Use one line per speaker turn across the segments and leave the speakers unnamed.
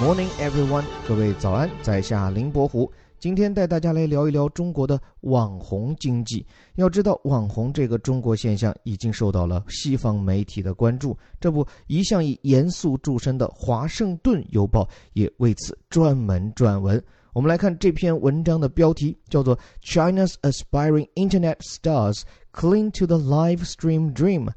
morning, everyone！各位早安，在下林伯虎。今天带大家来聊一聊中国的网红经济。要知道，网红这个中国现象已经受到了西方媒体的关注。这不，一向以严肃著称的《华盛顿邮报》也为此专门撰文。我们来看这篇文章的标题，叫做 “China's aspiring internet stars cling to the live stream dream”。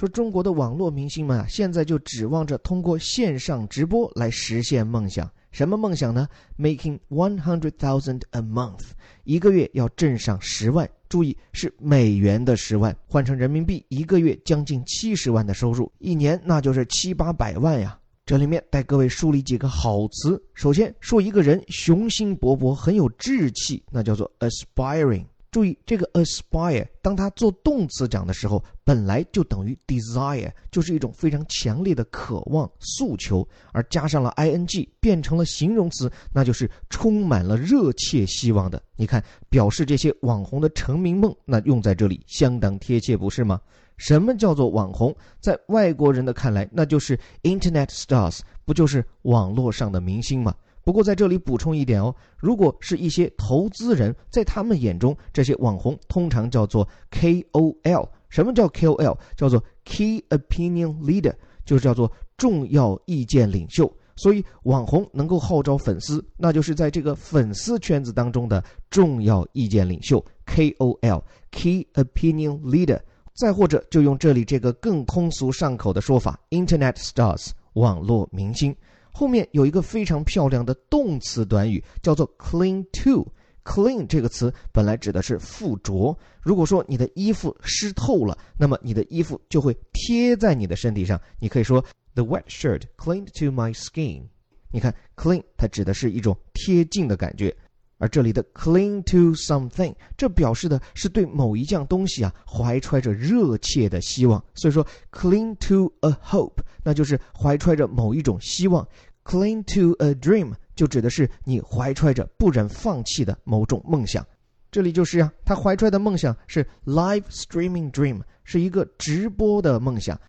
说中国的网络明星们啊，现在就指望着通过线上直播来实现梦想。什么梦想呢？Making one hundred thousand a month，一个月要挣上十万。注意，是美元的十万，换成人民币，一个月将近七十万的收入，一年那就是七八百万呀。这里面带各位梳理几个好词。首先说一个人雄心勃勃，很有志气，那叫做 aspiring。注意这个 aspire，当它做动词讲的时候，本来就等于 desire，就是一种非常强烈的渴望、诉求，而加上了 ing，变成了形容词，那就是充满了热切希望的。你看，表示这些网红的成名梦，那用在这里相当贴切，不是吗？什么叫做网红？在外国人的看来，那就是 internet stars，不就是网络上的明星吗？不过在这里补充一点哦，如果是一些投资人，在他们眼中，这些网红通常叫做 KOL。什么叫 KOL？叫做 Key Opinion Leader，就是叫做重要意见领袖。所以网红能够号召粉丝，那就是在这个粉丝圈子当中的重要意见领袖 KOL（Key Opinion Leader）。再或者就用这里这个更通俗上口的说法：Internet Stars，网络明星。后面有一个非常漂亮的动词短语，叫做 cling to。cling 这个词本来指的是附着。如果说你的衣服湿透了，那么你的衣服就会贴在你的身体上。你可以说 the wet shirt clinged to my skin。你看 cling 它指的是一种贴近的感觉，而这里的 cling to something，这表示的是对某一样东西啊怀揣着热切的希望。所以说 cling to a hope，那就是怀揣着某一种希望。Cling to a dream 就指的是你怀揣着不忍放弃的某种梦想。这里就是啊，他怀揣的梦想是 live streaming dream，是一个直播的梦想。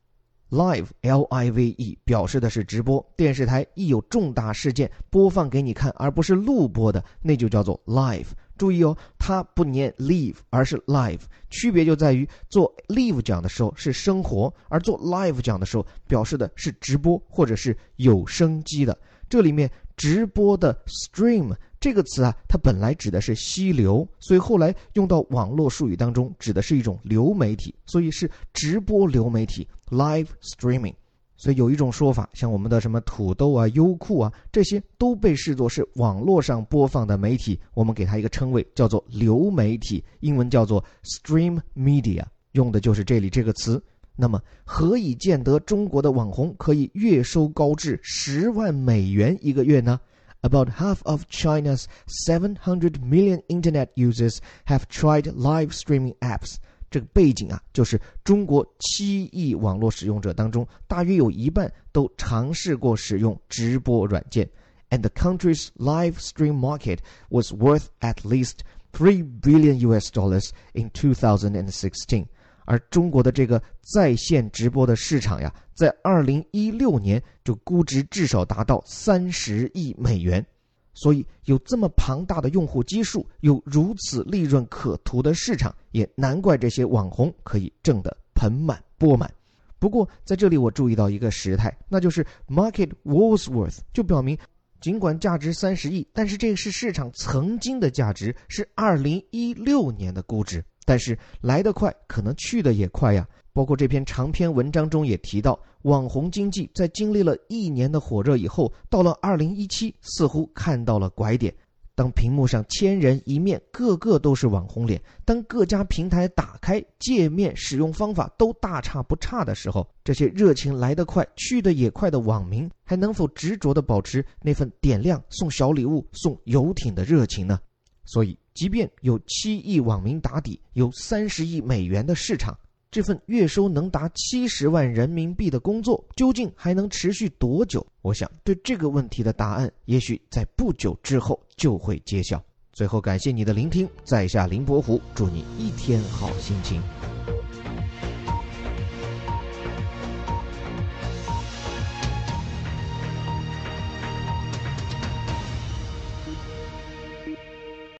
Live L I V E 表示的是直播，电视台一有重大事件播放给你看，而不是录播的，那就叫做 live。注意哦，它不念 live，而是 live，区别就在于做 live 讲的时候是生活，而做 live 讲的时候表示的是直播或者是有生机的。这里面直播的 stream 这个词啊，它本来指的是溪流，所以后来用到网络术语当中，指的是一种流媒体，所以是直播流媒体 live streaming。所以有一种说法，像我们的什么土豆啊、优酷啊，这些都被视作是网络上播放的媒体，我们给它一个称谓，叫做流媒体，英文叫做 stream media，用的就是这里这个词。那么，何以见得中国的网红可以月收高至十万美元一个月呢 ？About half of China's 700 million internet users have tried live streaming apps. 这个背景啊，就是中国七亿网络使用者当中，大约有一半都尝试过使用直播软件。And the country's live stream market was worth at least three billion U.S. dollars in 2016。 而中国的这个在线直播的市场呀，在二零一六年就估值至少达到三十亿美元。所以有这么庞大的用户基数，有如此利润可图的市场，也难怪这些网红可以挣得盆满钵满。不过在这里我注意到一个时态，那就是 market was worth，就表明尽管价值三十亿，但是这是市场曾经的价值，是二零一六年的估值。但是来得快，可能去的也快呀。包括这篇长篇文章中也提到，网红经济在经历了一年的火热以后，到了二零一七，似乎看到了拐点。当屏幕上千人一面，个个都是网红脸；当各家平台打开界面、使用方法都大差不差的时候，这些热情来得快、去的也快的网民，还能否执着地保持那份点亮、送小礼物、送游艇的热情呢？所以，即便有七亿网民打底，有三十亿美元的市场。这份月收能达七十万人民币的工作，究竟还能持续多久？我想，对这个问题的答案，也许在不久之后就会揭晓。最后，感谢你的聆听，在下林伯虎，祝你一天好心情。